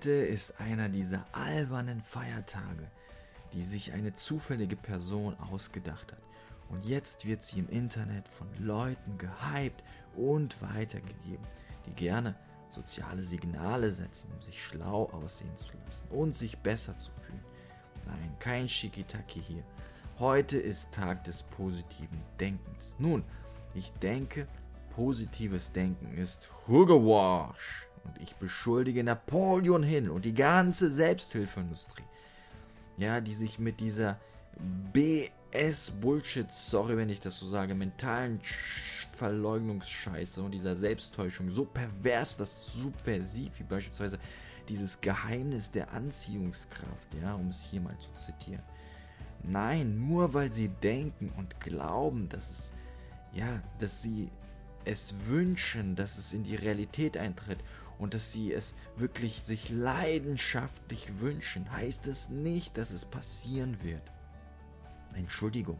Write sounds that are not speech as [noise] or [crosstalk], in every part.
Heute ist einer dieser albernen Feiertage, die sich eine zufällige Person ausgedacht hat. Und jetzt wird sie im Internet von Leuten gehypt und weitergegeben, die gerne soziale Signale setzen, um sich schlau aussehen zu lassen und sich besser zu fühlen. Nein, kein Shikitaki hier. Heute ist Tag des positiven Denkens. Nun, ich denke, positives Denken ist Huggewash. Und ich beschuldige Napoleon Hill und die ganze Selbsthilfeindustrie, ja, die sich mit dieser BS-Bullshit, sorry, wenn ich das so sage, mentalen Verleugnungsscheiße und dieser Selbsttäuschung so pervers, das subversiv, wie beispielsweise dieses Geheimnis der Anziehungskraft, ja, um es hier mal zu zitieren. Nein, nur weil sie denken und glauben, dass es, ja, dass sie es wünschen, dass es in die Realität eintritt und dass sie es wirklich sich leidenschaftlich wünschen, heißt es nicht, dass es passieren wird. Entschuldigung,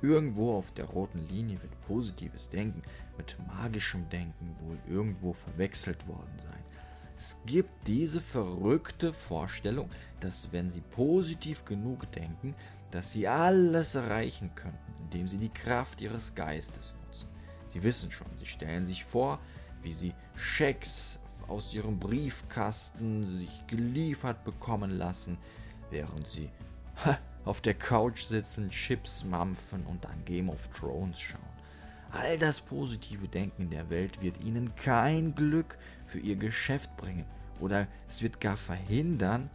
irgendwo auf der roten Linie wird positives Denken mit magischem Denken wohl irgendwo verwechselt worden sein. Es gibt diese verrückte Vorstellung, dass wenn sie positiv genug denken, dass sie alles erreichen könnten, indem sie die Kraft ihres Geistes nutzen. Sie wissen schon, sie stellen sich vor, wie sie Schecks aus ihrem Briefkasten sich geliefert bekommen lassen, während sie ha, auf der Couch sitzen, Chips mampfen und dann Game of Thrones schauen. All das positive Denken der Welt wird ihnen kein Glück für ihr Geschäft bringen oder es wird gar verhindern,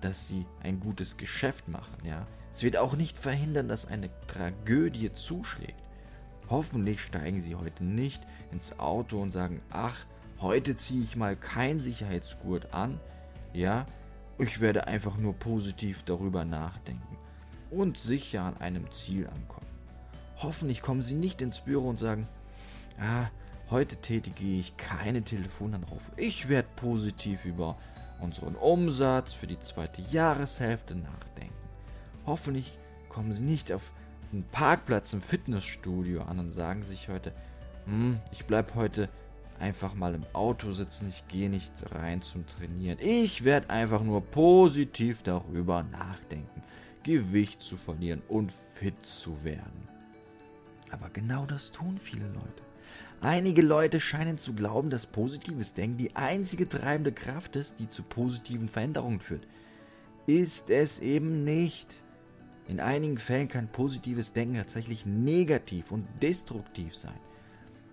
dass sie ein gutes Geschäft machen, ja. Es wird auch nicht verhindern, dass eine Tragödie zuschlägt. Hoffentlich steigen sie heute nicht ins Auto und sagen, ach, Heute ziehe ich mal kein Sicherheitsgurt an. Ja, ich werde einfach nur positiv darüber nachdenken und sicher an einem Ziel ankommen. Hoffentlich kommen Sie nicht ins Büro und sagen, ah, heute tätige ich keine Telefonanrufe. Ich werde positiv über unseren Umsatz für die zweite Jahreshälfte nachdenken. Hoffentlich kommen Sie nicht auf einen Parkplatz im Fitnessstudio an und sagen sich heute, hm, ich bleibe heute einfach mal im Auto sitzen, ich gehe nicht rein zum Trainieren. Ich werde einfach nur positiv darüber nachdenken, Gewicht zu verlieren und fit zu werden. Aber genau das tun viele Leute. Einige Leute scheinen zu glauben, dass positives Denken die einzige treibende Kraft ist, die zu positiven Veränderungen führt. Ist es eben nicht. In einigen Fällen kann positives Denken tatsächlich negativ und destruktiv sein.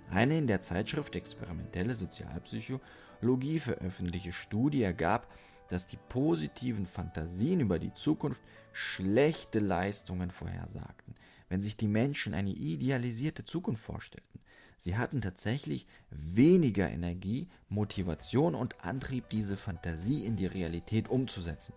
Eine in der Zeitschrift Experimentelle Sozialpsychologie veröffentlichte Studie ergab, dass die positiven Fantasien über die Zukunft schlechte Leistungen vorhersagten, wenn sich die Menschen eine idealisierte Zukunft vorstellten. Sie hatten tatsächlich weniger Energie, Motivation und Antrieb, diese Fantasie in die Realität umzusetzen.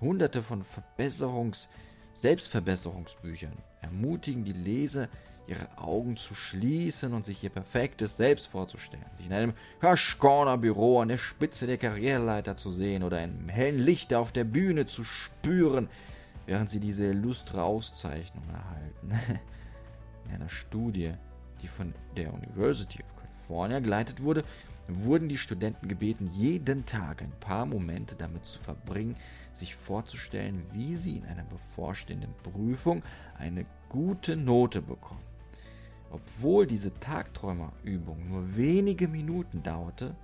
Hunderte von Verbesserungs-, Selbstverbesserungsbüchern ermutigen die Leser, ihre Augen zu schließen und sich ihr perfektes Selbst vorzustellen, sich in einem Kaschkorner Büro an der Spitze der Karriereleiter zu sehen oder einem hellen Licht auf der Bühne zu spüren, während sie diese illustre Auszeichnung erhalten. [laughs] in einer Studie, die von der University of California geleitet wurde, wurden die Studenten gebeten, jeden Tag ein paar Momente damit zu verbringen, sich vorzustellen, wie sie in einer bevorstehenden Prüfung eine gute Note bekommen. Obwohl diese Tagträumerübung nur wenige Minuten dauerte,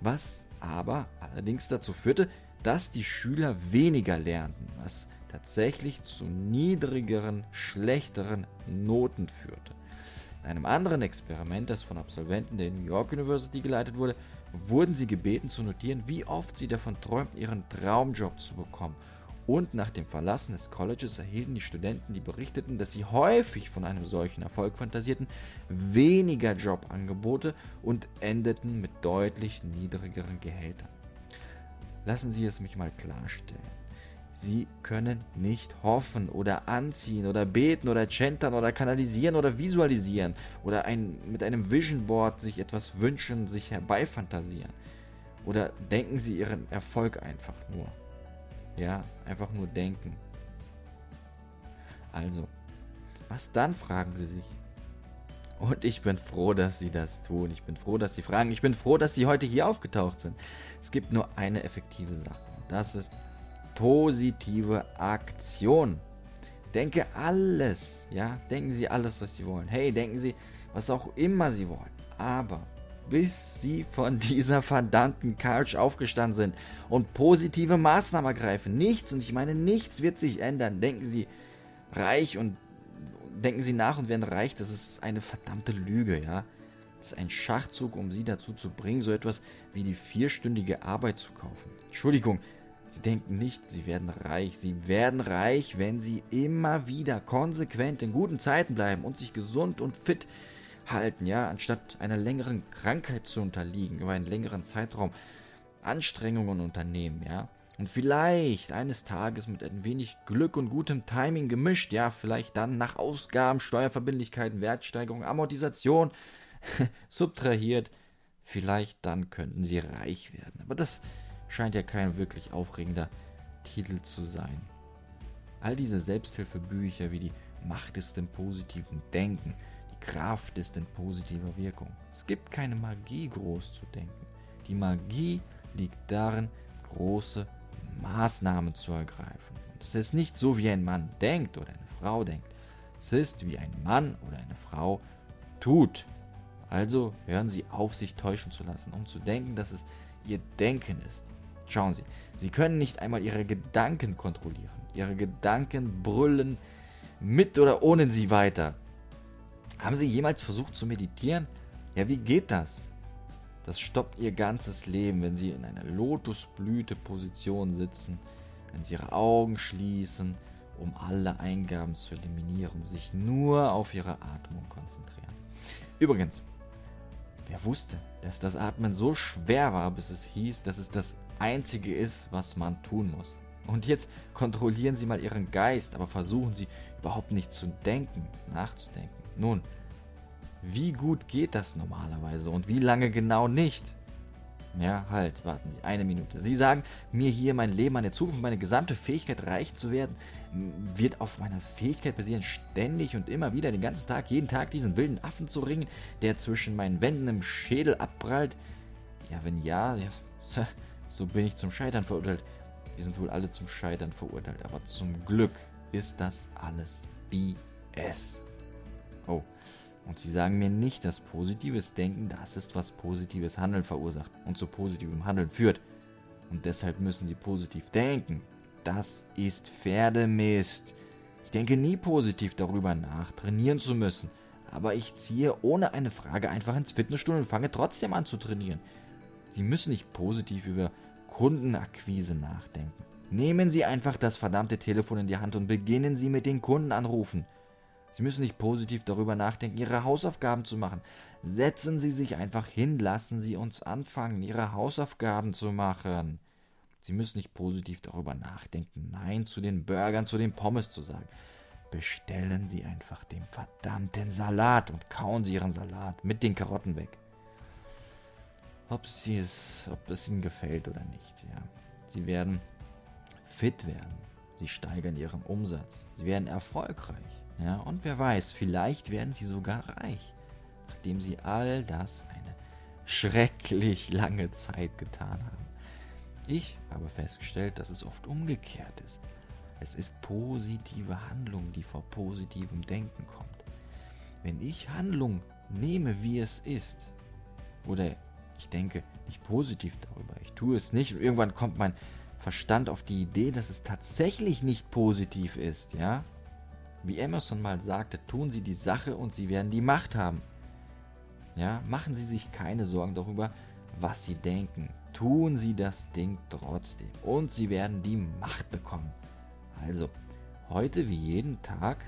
was aber allerdings dazu führte, dass die Schüler weniger lernten, was tatsächlich zu niedrigeren, schlechteren Noten führte. In einem anderen Experiment, das von Absolventen der New York University geleitet wurde, wurden sie gebeten zu notieren, wie oft sie davon träumten, ihren Traumjob zu bekommen und nach dem Verlassen des Colleges erhielten die Studenten, die berichteten, dass sie häufig von einem solchen Erfolg fantasierten, weniger Jobangebote und endeten mit deutlich niedrigeren Gehältern. Lassen Sie es mich mal klarstellen. Sie können nicht hoffen oder anziehen oder beten oder chantern oder kanalisieren oder visualisieren oder ein, mit einem Vision Board sich etwas wünschen, sich herbeifantasieren. Oder denken Sie Ihren Erfolg einfach nur. Ja, einfach nur denken. Also, was dann, fragen Sie sich. Und ich bin froh, dass Sie das tun. Ich bin froh, dass Sie fragen. Ich bin froh, dass Sie heute hier aufgetaucht sind. Es gibt nur eine effektive Sache. Das ist positive Aktion. Denke alles, ja, denken Sie alles, was Sie wollen. Hey, denken Sie, was auch immer Sie wollen. Aber bis Sie von [laughs] dieser verdammten Couch aufgestanden sind und positive Maßnahmen ergreifen, nichts, und ich meine, nichts wird sich ändern. Denken Sie reich und denken Sie nach und werden reich, das ist eine verdammte Lüge, ja. Das ist ein Schachzug, um Sie dazu zu bringen, so etwas wie die vierstündige Arbeit zu kaufen. Entschuldigung, Sie denken nicht, Sie werden reich. Sie werden reich, wenn Sie immer wieder konsequent in guten Zeiten bleiben und sich gesund und fit halten, ja, anstatt einer längeren Krankheit zu unterliegen, über einen längeren Zeitraum Anstrengungen unternehmen, ja. Und vielleicht eines Tages mit ein wenig Glück und gutem Timing gemischt, ja, vielleicht dann nach Ausgaben, Steuerverbindlichkeiten, Wertsteigerung, Amortisation [laughs] subtrahiert, vielleicht dann könnten sie reich werden. Aber das scheint ja kein wirklich aufregender Titel zu sein. All diese Selbsthilfebücher wie die Macht ist im positiven Denken, Kraft ist in positiver Wirkung. Es gibt keine Magie groß zu denken. Die Magie liegt darin, große Maßnahmen zu ergreifen. Und es ist nicht so, wie ein Mann denkt oder eine Frau denkt. Es ist, wie ein Mann oder eine Frau tut. Also hören Sie auf, sich täuschen zu lassen, um zu denken, dass es Ihr Denken ist. Schauen Sie, Sie können nicht einmal Ihre Gedanken kontrollieren. Ihre Gedanken brüllen mit oder ohne Sie weiter. Haben Sie jemals versucht zu meditieren? Ja, wie geht das? Das stoppt ihr ganzes Leben, wenn sie in einer Lotusblüte-Position sitzen, wenn sie ihre Augen schließen, um alle Eingaben zu eliminieren sich nur auf ihre Atmung konzentrieren. Übrigens, wer wusste, dass das Atmen so schwer war, bis es hieß, dass es das Einzige ist, was man tun muss. Und jetzt kontrollieren Sie mal Ihren Geist, aber versuchen Sie überhaupt nicht zu denken, nachzudenken. Nun, wie gut geht das normalerweise und wie lange genau nicht? Ja, halt, warten Sie, eine Minute. Sie sagen, mir hier mein Leben, meine Zukunft, meine gesamte Fähigkeit, reich zu werden, wird auf meiner Fähigkeit basieren, ständig und immer wieder, den ganzen Tag, jeden Tag diesen wilden Affen zu ringen, der zwischen meinen Wänden im Schädel abprallt. Ja, wenn ja, ja, so bin ich zum Scheitern verurteilt. Wir sind wohl alle zum Scheitern verurteilt, aber zum Glück ist das alles BS. Oh, und sie sagen mir nicht, dass positives Denken das ist, was positives Handeln verursacht und zu positivem Handeln führt. Und deshalb müssen sie positiv denken. Das ist Pferdemist. Ich denke nie positiv darüber nach, trainieren zu müssen. Aber ich ziehe ohne eine Frage einfach ins Fitnessstudio und fange trotzdem an zu trainieren. Sie müssen nicht positiv über Kundenakquise nachdenken. Nehmen Sie einfach das verdammte Telefon in die Hand und beginnen Sie mit den Kunden anrufen. Sie müssen nicht positiv darüber nachdenken, Ihre Hausaufgaben zu machen. Setzen Sie sich einfach hin, lassen Sie uns anfangen, Ihre Hausaufgaben zu machen. Sie müssen nicht positiv darüber nachdenken, Nein zu den Burgern, zu den Pommes zu sagen. Bestellen Sie einfach den verdammten Salat und kauen Sie Ihren Salat mit den Karotten weg. Ob, sie es, ob es Ihnen gefällt oder nicht, ja. Sie werden fit werden. Sie steigern Ihren Umsatz. Sie werden erfolgreich. Ja, und wer weiß, vielleicht werden sie sogar reich, nachdem sie all das eine schrecklich lange Zeit getan haben. Ich habe festgestellt, dass es oft umgekehrt ist. Es ist positive Handlung, die vor positivem Denken kommt. Wenn ich Handlung nehme, wie es ist, oder ich denke nicht positiv darüber, ich tue es nicht und irgendwann kommt mein Verstand auf die Idee, dass es tatsächlich nicht positiv ist, ja, wie Emerson mal sagte, tun Sie die Sache und Sie werden die Macht haben. Ja, machen Sie sich keine Sorgen darüber, was Sie denken. Tun Sie das Ding trotzdem und Sie werden die Macht bekommen. Also, heute wie jeden Tag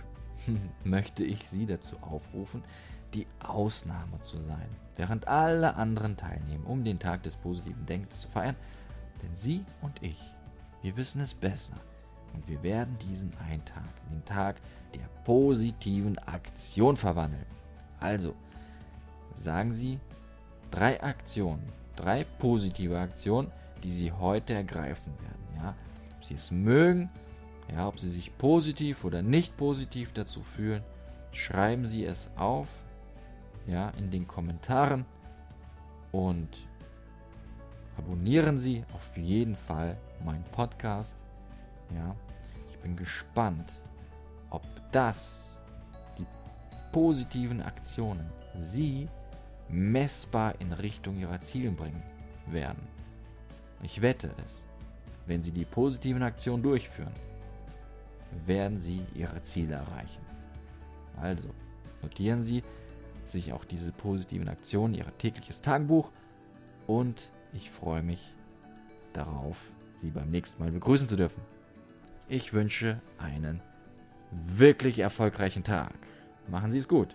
[laughs] möchte ich Sie dazu aufrufen, die Ausnahme zu sein, während alle anderen teilnehmen, um den Tag des positiven Denkens zu feiern. Denn Sie und ich, wir wissen es besser. Und wir werden diesen einen Tag, den Tag der positiven Aktion verwandeln. Also, sagen Sie drei Aktionen, drei positive Aktionen, die Sie heute ergreifen werden. Ja? Ob Sie es mögen, ja, ob Sie sich positiv oder nicht positiv dazu fühlen, schreiben Sie es auf ja, in den Kommentaren und abonnieren Sie auf jeden Fall meinen Podcast. Ja, ich bin gespannt, ob das die positiven Aktionen Sie messbar in Richtung Ihrer Ziele bringen werden. Ich wette es, wenn Sie die positiven Aktionen durchführen, werden Sie Ihre Ziele erreichen. Also, notieren Sie sich auch diese positiven Aktionen, Ihr tägliches Tagebuch und ich freue mich darauf, Sie beim nächsten Mal begrüßen zu dürfen. Ich wünsche einen wirklich erfolgreichen Tag. Machen Sie es gut.